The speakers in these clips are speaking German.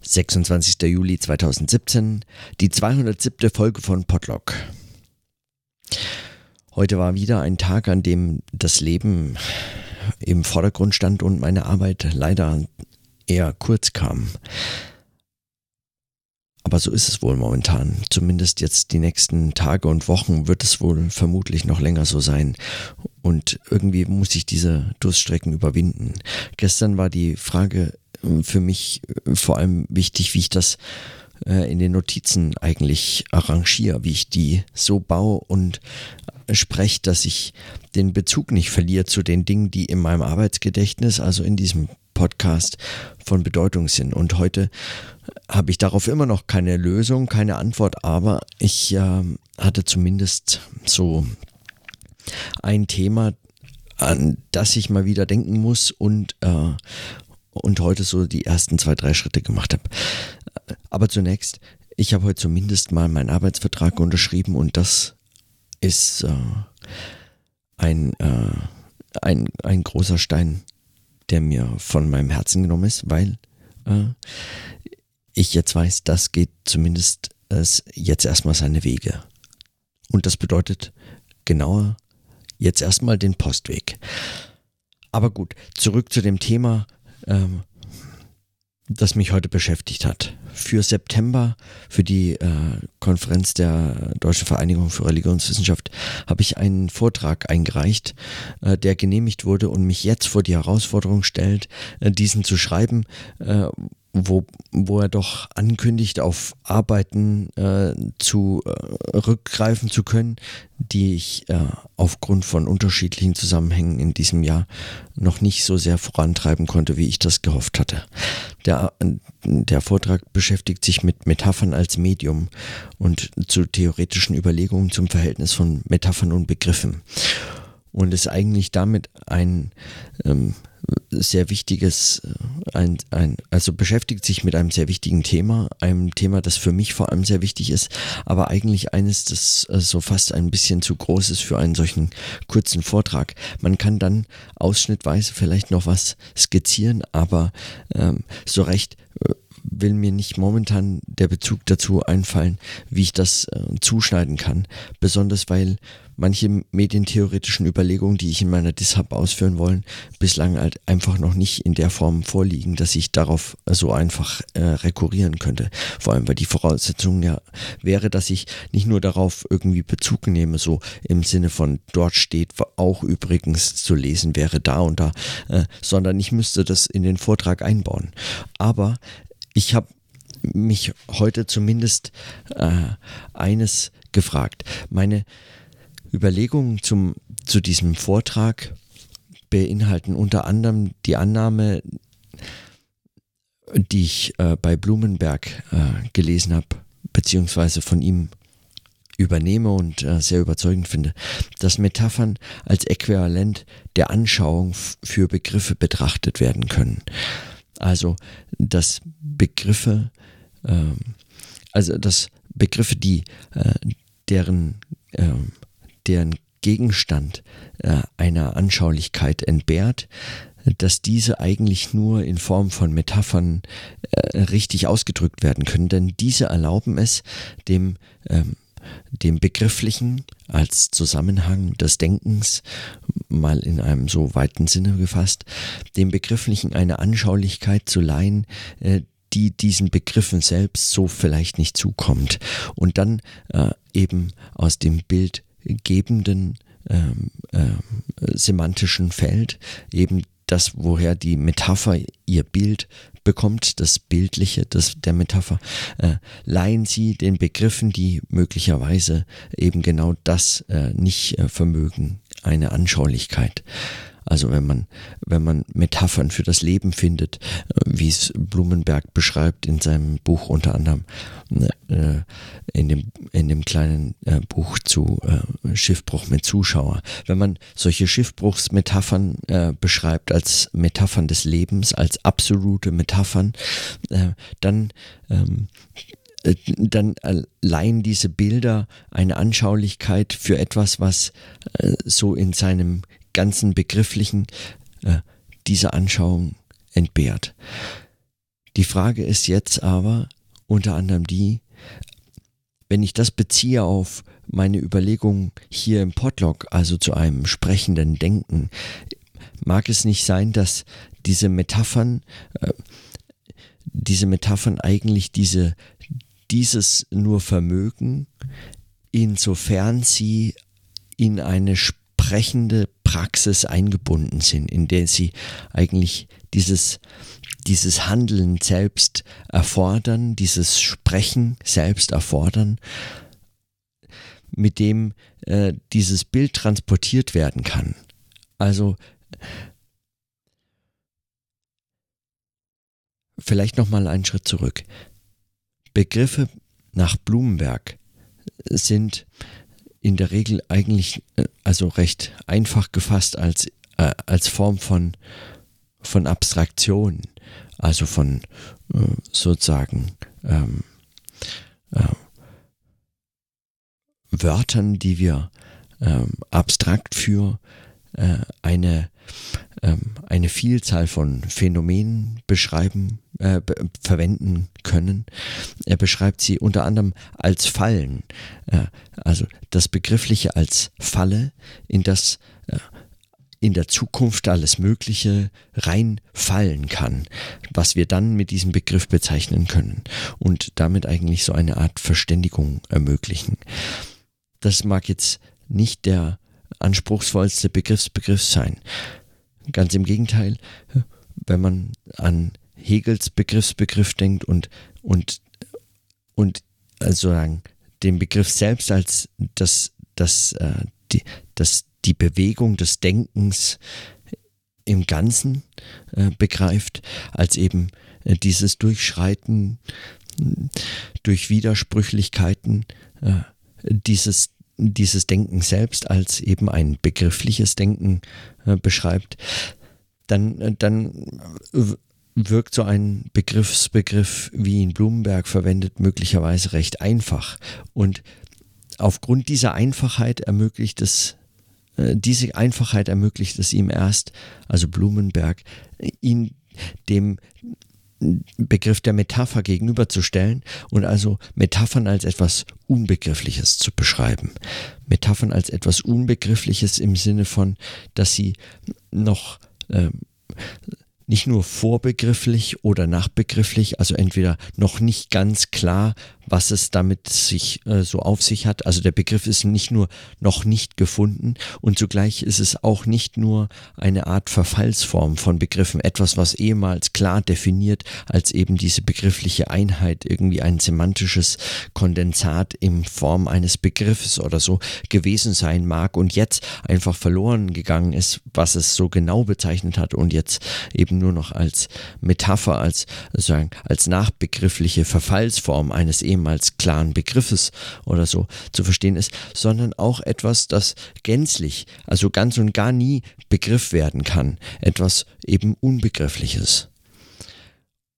26. Juli 2017, die 207. Folge von Podlock. Heute war wieder ein Tag, an dem das Leben im Vordergrund stand und meine Arbeit leider eher kurz kam. Aber so ist es wohl momentan. Zumindest jetzt die nächsten Tage und Wochen wird es wohl vermutlich noch länger so sein. Und irgendwie muss ich diese Durststrecken überwinden. Gestern war die Frage für mich äh, vor allem wichtig, wie ich das äh, in den Notizen eigentlich arrangiere, wie ich die so baue und spreche, dass ich den Bezug nicht verliere zu den Dingen, die in meinem Arbeitsgedächtnis, also in diesem Podcast von Bedeutung sind. Und heute habe ich darauf immer noch keine Lösung, keine Antwort, aber ich äh, hatte zumindest so ein Thema, an das ich mal wieder denken muss und, äh, und heute so die ersten zwei, drei Schritte gemacht habe. Aber zunächst, ich habe heute zumindest mal meinen Arbeitsvertrag unterschrieben und das ist äh, ein, äh, ein, ein großer Stein, der mir von meinem Herzen genommen ist, weil äh, ich jetzt weiß, das geht zumindest jetzt erstmal seine Wege. Und das bedeutet genauer jetzt erstmal den Postweg. Aber gut, zurück zu dem Thema, ähm, das mich heute beschäftigt hat. Für September, für die äh, Konferenz der Deutschen Vereinigung für Religionswissenschaft, habe ich einen Vortrag eingereicht, äh, der genehmigt wurde und mich jetzt vor die Herausforderung stellt, äh, diesen zu schreiben, äh, wo, wo er doch ankündigt, auf Arbeiten äh, zu äh, rückgreifen zu können, die ich äh, aufgrund von unterschiedlichen Zusammenhängen in diesem Jahr noch nicht so sehr vorantreiben konnte, wie ich das gehofft hatte. Der, der Vortrag beschäftigt sich mit Metaphern als Medium und zu theoretischen Überlegungen zum Verhältnis von Metaphern und Begriffen. Und ist eigentlich damit ein ähm, sehr wichtiges, äh, ein, ein, also beschäftigt sich mit einem sehr wichtigen Thema, einem Thema, das für mich vor allem sehr wichtig ist, aber eigentlich eines, das äh, so fast ein bisschen zu groß ist für einen solchen kurzen Vortrag. Man kann dann ausschnittweise vielleicht noch was skizzieren, aber ähm, so recht äh, will mir nicht momentan der Bezug dazu einfallen, wie ich das äh, zuschneiden kann. Besonders weil manche medientheoretischen Überlegungen, die ich in meiner Dishab ausführen wollen, bislang halt einfach noch nicht in der Form vorliegen, dass ich darauf so einfach äh, rekurrieren könnte. Vor allem, weil die Voraussetzung ja wäre, dass ich nicht nur darauf irgendwie Bezug nehme, so im Sinne von dort steht auch übrigens zu lesen wäre da und da, äh, sondern ich müsste das in den Vortrag einbauen. Aber ich habe mich heute zumindest äh, eines gefragt. Meine Überlegungen zum, zu diesem Vortrag beinhalten unter anderem die Annahme, die ich äh, bei Blumenberg äh, gelesen habe, beziehungsweise von ihm übernehme und äh, sehr überzeugend finde, dass Metaphern als Äquivalent der Anschauung für Begriffe betrachtet werden können. Also, dass Begriffe, ähm, also dass Begriffe, die äh, deren ähm, deren Gegenstand äh, einer Anschaulichkeit entbehrt, dass diese eigentlich nur in Form von Metaphern äh, richtig ausgedrückt werden können, denn diese erlauben es dem ähm, dem Begrifflichen als Zusammenhang des Denkens, mal in einem so weiten Sinne gefasst, dem Begrifflichen eine Anschaulichkeit zu leihen, äh, die diesen Begriffen selbst so vielleicht nicht zukommt. Und dann äh, eben aus dem Bild gebenden ähm, äh, semantischen Feld, eben das, woher die Metapher ihr Bild bekommt, das Bildliche das, der Metapher, äh, leihen sie den Begriffen, die möglicherweise eben genau das äh, nicht äh, vermögen, eine Anschaulichkeit. Also wenn man, wenn man Metaphern für das Leben findet, äh, wie es Blumenberg beschreibt in seinem Buch unter anderem, ne, äh, in dem, in dem kleinen äh, Buch zu Schiffbruch mit Zuschauer. Wenn man solche Schiffbruchsmetaphern beschreibt als Metaphern des Lebens, als absolute Metaphern, dann ähm, dann leihen diese Bilder eine Anschaulichkeit für etwas, was so in seinem ganzen begrifflichen äh, dieser Anschauung entbehrt. Die Frage ist jetzt aber unter anderem die, wenn ich das beziehe auf meine Überlegung hier im Podlog, also zu einem sprechenden Denken, mag es nicht sein, dass diese Metaphern, äh, diese Metaphern eigentlich diese, dieses nur vermögen, insofern sie in eine sprechende Praxis eingebunden sind, in der sie eigentlich dieses, dieses Handeln selbst erfordern, dieses Sprechen selbst erfordern, mit dem äh, dieses Bild transportiert werden kann. Also vielleicht noch mal einen Schritt zurück. Begriffe nach Blumenberg sind in der Regel eigentlich äh, also recht einfach gefasst als, äh, als Form von, von Abstraktion, also von äh, sozusagen ähm, äh, Wörtern, die wir ähm, abstrakt für äh, eine, ähm, eine Vielzahl von Phänomenen beschreiben, äh, verwenden können. Er beschreibt sie unter anderem als Fallen, äh, also das Begriffliche als Falle, in das äh, in der Zukunft alles Mögliche reinfallen kann, was wir dann mit diesem Begriff bezeichnen können und damit eigentlich so eine Art Verständigung ermöglichen. Das mag jetzt nicht der anspruchsvollste Begriffsbegriff sein. Ganz im Gegenteil, wenn man an Hegels Begriffsbegriff denkt und, und, und also sagen, den Begriff selbst als das, das, äh, die, das, die Bewegung des Denkens im Ganzen äh, begreift, als eben äh, dieses Durchschreiten durch Widersprüchlichkeiten, äh, dieses dieses Denken selbst als eben ein begriffliches Denken äh, beschreibt, dann, äh, dann wirkt so ein Begriffsbegriff, wie ihn Blumenberg verwendet, möglicherweise recht einfach. Und aufgrund dieser Einfachheit ermöglicht es, äh, diese Einfachheit ermöglicht es ihm erst, also Blumenberg, ihn dem Begriff der Metapher gegenüberzustellen und also Metaphern als etwas Unbegriffliches zu beschreiben. Metaphern als etwas Unbegriffliches im Sinne von, dass sie noch äh, nicht nur vorbegrifflich oder nachbegrifflich, also entweder noch nicht ganz klar, was es damit sich äh, so auf sich hat. Also der Begriff ist nicht nur noch nicht gefunden und zugleich ist es auch nicht nur eine Art Verfallsform von Begriffen, etwas, was ehemals klar definiert als eben diese begriffliche Einheit, irgendwie ein semantisches Kondensat in Form eines Begriffes oder so gewesen sein mag und jetzt einfach verloren gegangen ist, was es so genau bezeichnet hat und jetzt eben nur noch als Metapher, als, sagen, als nachbegriffliche Verfallsform eines ehemals ehemals klaren Begriffes oder so zu verstehen ist, sondern auch etwas, das gänzlich, also ganz und gar nie Begriff werden kann, etwas eben Unbegriffliches.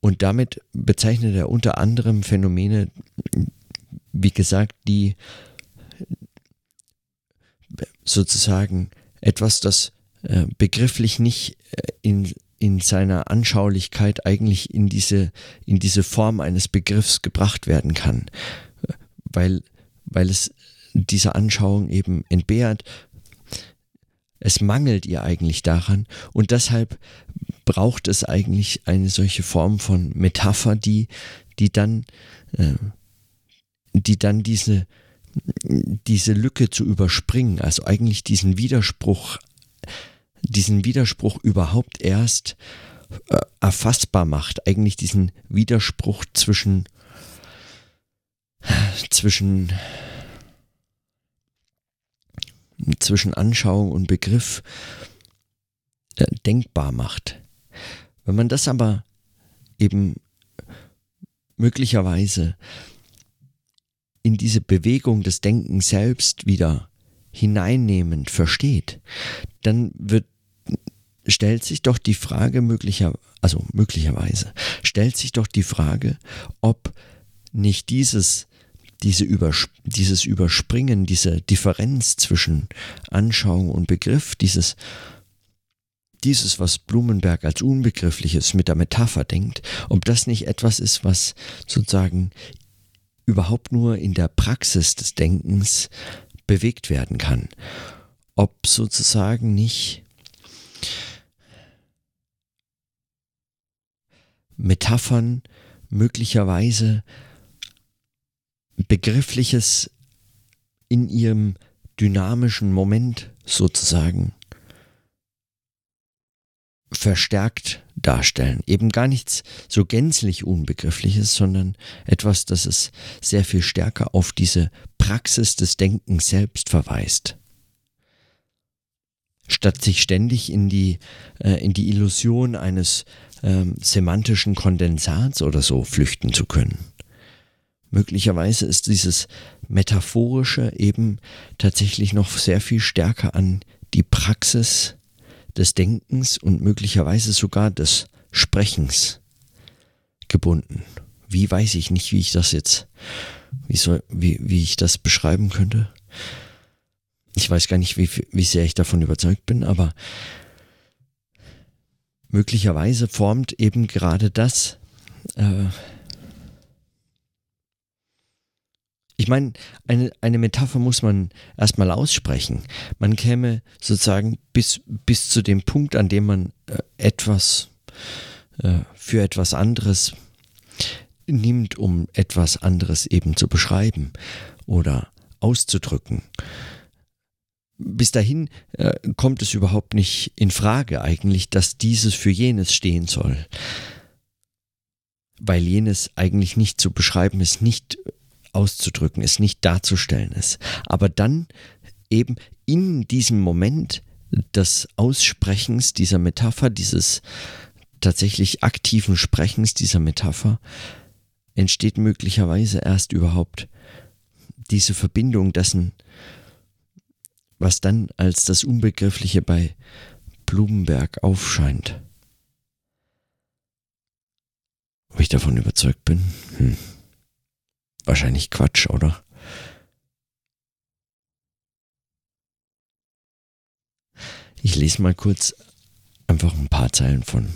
Und damit bezeichnet er unter anderem Phänomene, wie gesagt, die sozusagen etwas, das äh, begrifflich nicht äh, in in seiner Anschaulichkeit eigentlich in diese, in diese Form eines Begriffs gebracht werden kann, weil, weil es dieser Anschauung eben entbehrt. Es mangelt ihr eigentlich daran und deshalb braucht es eigentlich eine solche Form von Metapher, die, die dann, äh, die dann diese, diese Lücke zu überspringen, also eigentlich diesen Widerspruch diesen Widerspruch überhaupt erst äh, erfassbar macht. Eigentlich diesen Widerspruch zwischen, zwischen, zwischen Anschauung und Begriff äh, denkbar macht. Wenn man das aber eben möglicherweise in diese Bewegung des Denkens selbst wieder hineinnehmend versteht, dann wird stellt sich doch die Frage möglicher, also möglicherweise, stellt sich doch die Frage, ob nicht dieses, diese Übers dieses Überspringen, diese Differenz zwischen Anschauung und Begriff, dieses, dieses, was Blumenberg als Unbegriffliches mit der Metapher denkt, ob das nicht etwas ist, was sozusagen überhaupt nur in der Praxis des Denkens bewegt werden kann. Ob sozusagen nicht Metaphern möglicherweise Begriffliches in ihrem dynamischen Moment sozusagen verstärkt darstellen. Eben gar nichts so gänzlich Unbegriffliches, sondern etwas, das es sehr viel stärker auf diese Praxis des Denkens selbst verweist. Statt sich ständig in die, äh, in die Illusion eines ähm, semantischen Kondensats oder so flüchten zu können. Möglicherweise ist dieses Metaphorische eben tatsächlich noch sehr viel stärker an die Praxis des Denkens und möglicherweise sogar des Sprechens gebunden. Wie weiß ich nicht, wie ich das jetzt, wie, soll, wie, wie ich das beschreiben könnte. Ich weiß gar nicht, wie, wie sehr ich davon überzeugt bin, aber möglicherweise formt eben gerade das äh, Ich meine, eine, eine Metapher muss man erstmal aussprechen. Man käme sozusagen bis, bis zu dem Punkt, an dem man äh, etwas äh, für etwas anderes nimmt, um etwas anderes eben zu beschreiben oder auszudrücken. Bis dahin äh, kommt es überhaupt nicht in Frage eigentlich, dass dieses für jenes stehen soll weil jenes eigentlich nicht zu beschreiben ist, nicht auszudrücken ist, nicht darzustellen ist. Aber dann eben in diesem Moment des Aussprechens dieser Metapher, dieses tatsächlich aktiven Sprechens dieser Metapher, entsteht möglicherweise erst überhaupt diese Verbindung dessen, was dann als das Unbegriffliche bei Blumenberg aufscheint. Ob ich davon überzeugt bin? Hm. Wahrscheinlich Quatsch, oder? Ich lese mal kurz einfach ein paar Zeilen von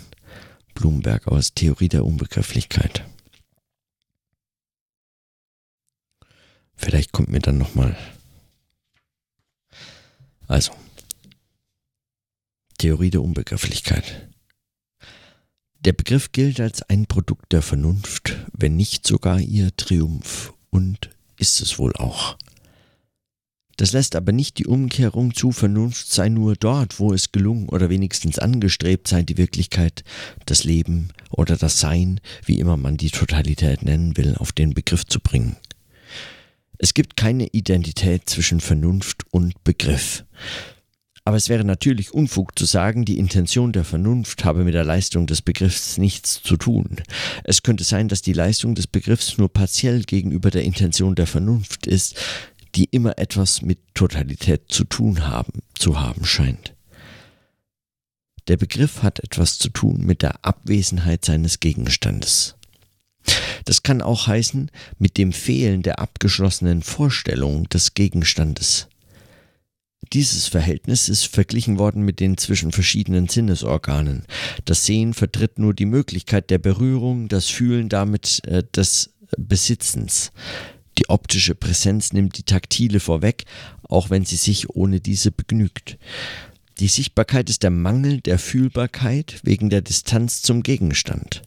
Blumenberg aus Theorie der Unbegrifflichkeit. Vielleicht kommt mir dann noch mal Also Theorie der Unbegrifflichkeit. Der Begriff gilt als ein Produkt der Vernunft, wenn nicht sogar ihr Triumph, und ist es wohl auch. Das lässt aber nicht die Umkehrung zu Vernunft sei nur dort, wo es gelungen oder wenigstens angestrebt sei, die Wirklichkeit, das Leben oder das Sein, wie immer man die Totalität nennen will, auf den Begriff zu bringen. Es gibt keine Identität zwischen Vernunft und Begriff. Aber es wäre natürlich Unfug zu sagen, die Intention der Vernunft habe mit der Leistung des Begriffs nichts zu tun. Es könnte sein, dass die Leistung des Begriffs nur partiell gegenüber der Intention der Vernunft ist, die immer etwas mit Totalität zu tun haben, zu haben scheint. Der Begriff hat etwas zu tun mit der Abwesenheit seines Gegenstandes. Das kann auch heißen mit dem Fehlen der abgeschlossenen Vorstellung des Gegenstandes. Dieses Verhältnis ist verglichen worden mit den zwischen verschiedenen Sinnesorganen. Das Sehen vertritt nur die Möglichkeit der Berührung, das Fühlen damit äh, des Besitzens. Die optische Präsenz nimmt die taktile vorweg, auch wenn sie sich ohne diese begnügt. Die Sichtbarkeit ist der Mangel der Fühlbarkeit wegen der Distanz zum Gegenstand.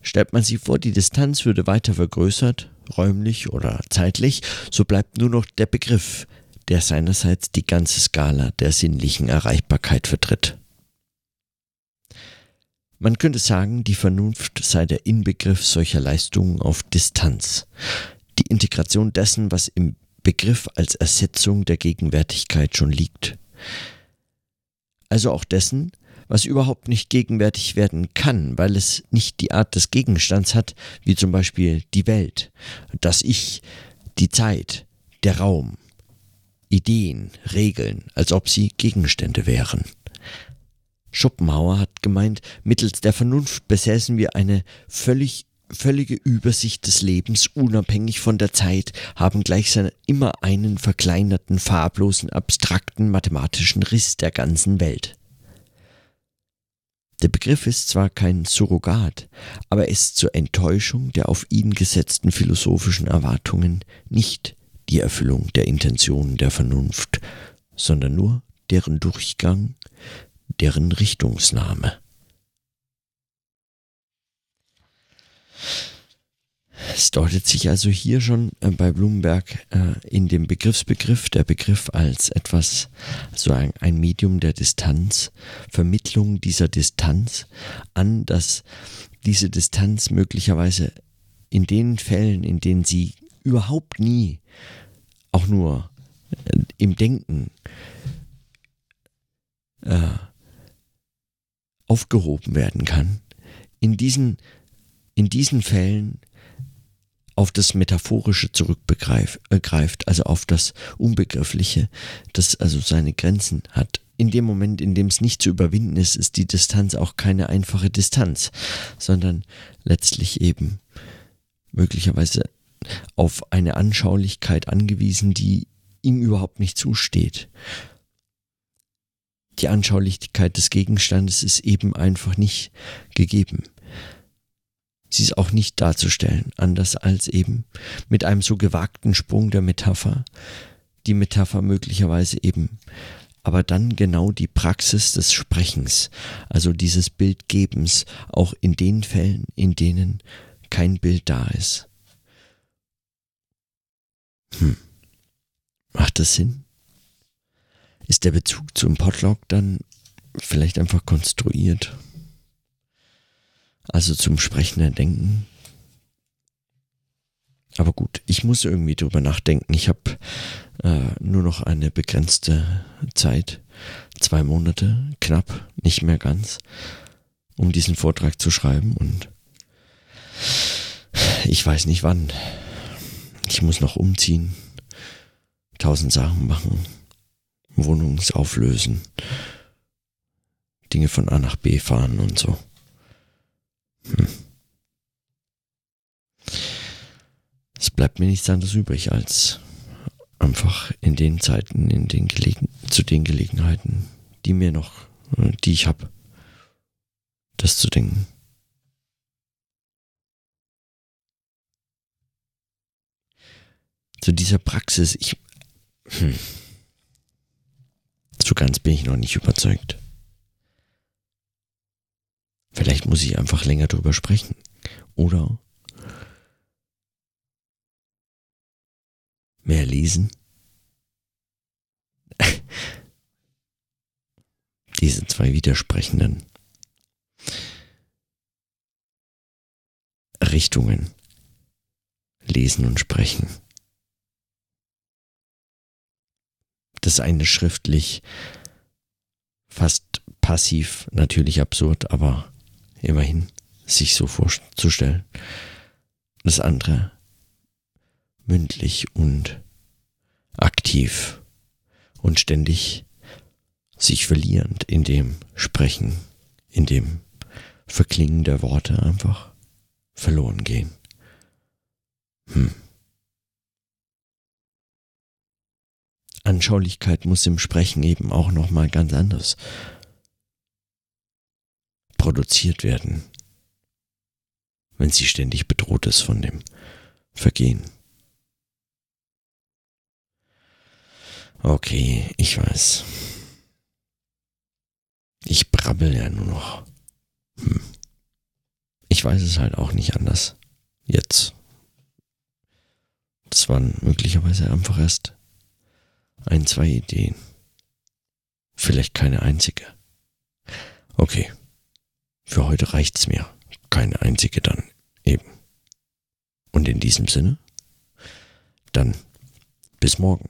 Stellt man sich vor, die Distanz würde weiter vergrößert, räumlich oder zeitlich, so bleibt nur noch der Begriff, der seinerseits die ganze Skala der sinnlichen Erreichbarkeit vertritt. Man könnte sagen, die Vernunft sei der Inbegriff solcher Leistungen auf Distanz, die Integration dessen, was im Begriff als Ersetzung der Gegenwärtigkeit schon liegt. Also auch dessen, was überhaupt nicht gegenwärtig werden kann, weil es nicht die Art des Gegenstands hat, wie zum Beispiel die Welt, das Ich, die Zeit, der Raum, Ideen, Regeln, als ob sie Gegenstände wären. Schopenhauer hat gemeint, mittels der Vernunft besäßen wir eine völlig völlige Übersicht des Lebens, unabhängig von der Zeit, haben gleichsam immer einen verkleinerten, farblosen, abstrakten mathematischen Riss der ganzen Welt. Der Begriff ist zwar kein Surrogat, aber ist zur Enttäuschung der auf ihn gesetzten philosophischen Erwartungen nicht die Erfüllung der Intentionen der Vernunft, sondern nur deren Durchgang, deren Richtungsnahme. Es deutet sich also hier schon äh, bei Blumenberg äh, in dem Begriffsbegriff, der Begriff als etwas, so ein, ein Medium der Distanz, Vermittlung dieser Distanz an, dass diese Distanz möglicherweise in den Fällen, in denen sie überhaupt nie auch nur äh, im Denken äh, aufgehoben werden kann, in diesen, in diesen Fällen auf das Metaphorische zurückgreift, äh, also auf das Unbegriffliche, das also seine Grenzen hat. In dem Moment, in dem es nicht zu überwinden ist, ist die Distanz auch keine einfache Distanz, sondern letztlich eben möglicherweise auf eine Anschaulichkeit angewiesen, die ihm überhaupt nicht zusteht. Die Anschaulichkeit des Gegenstandes ist eben einfach nicht gegeben. Sie ist auch nicht darzustellen, anders als eben mit einem so gewagten Sprung der Metapher, die Metapher möglicherweise eben, aber dann genau die Praxis des Sprechens, also dieses Bildgebens, auch in den Fällen, in denen kein Bild da ist. Hm. Macht das Sinn? Ist der Bezug zum Potlock dann vielleicht einfach konstruiert? Also zum sprechenden Denken. Aber gut, ich muss irgendwie drüber nachdenken. Ich habe äh, nur noch eine begrenzte Zeit, zwei Monate, knapp, nicht mehr ganz, um diesen Vortrag zu schreiben und ich weiß nicht wann. Ich muss noch umziehen, tausend Sachen machen, Wohnungsauflösen, Dinge von A nach B fahren und so. Hm. Es bleibt mir nichts anderes übrig, als einfach in den Zeiten, in den Gelegen zu den Gelegenheiten, die mir noch, äh, die ich habe, das zu denken. Zu dieser Praxis, ich, hm, so ganz bin ich noch nicht überzeugt. Vielleicht muss ich einfach länger drüber sprechen. Oder mehr lesen. Diese zwei widersprechenden Richtungen. Lesen und sprechen. Das eine schriftlich fast passiv, natürlich absurd, aber immerhin sich so vorzustellen. Das andere mündlich und aktiv und ständig sich verlierend in dem Sprechen, in dem Verklingen der Worte einfach verloren gehen. Hm. Anschaulichkeit muss im Sprechen eben auch noch mal ganz anders produziert werden, wenn sie ständig bedroht ist von dem Vergehen. Okay, ich weiß. Ich brabbel ja nur noch. Hm. Ich weiß es halt auch nicht anders. Jetzt. Das waren möglicherweise einfach erst ein, zwei Ideen. Vielleicht keine einzige. Okay. Für heute reicht's mir. Keine einzige dann eben. Und in diesem Sinne, dann bis morgen.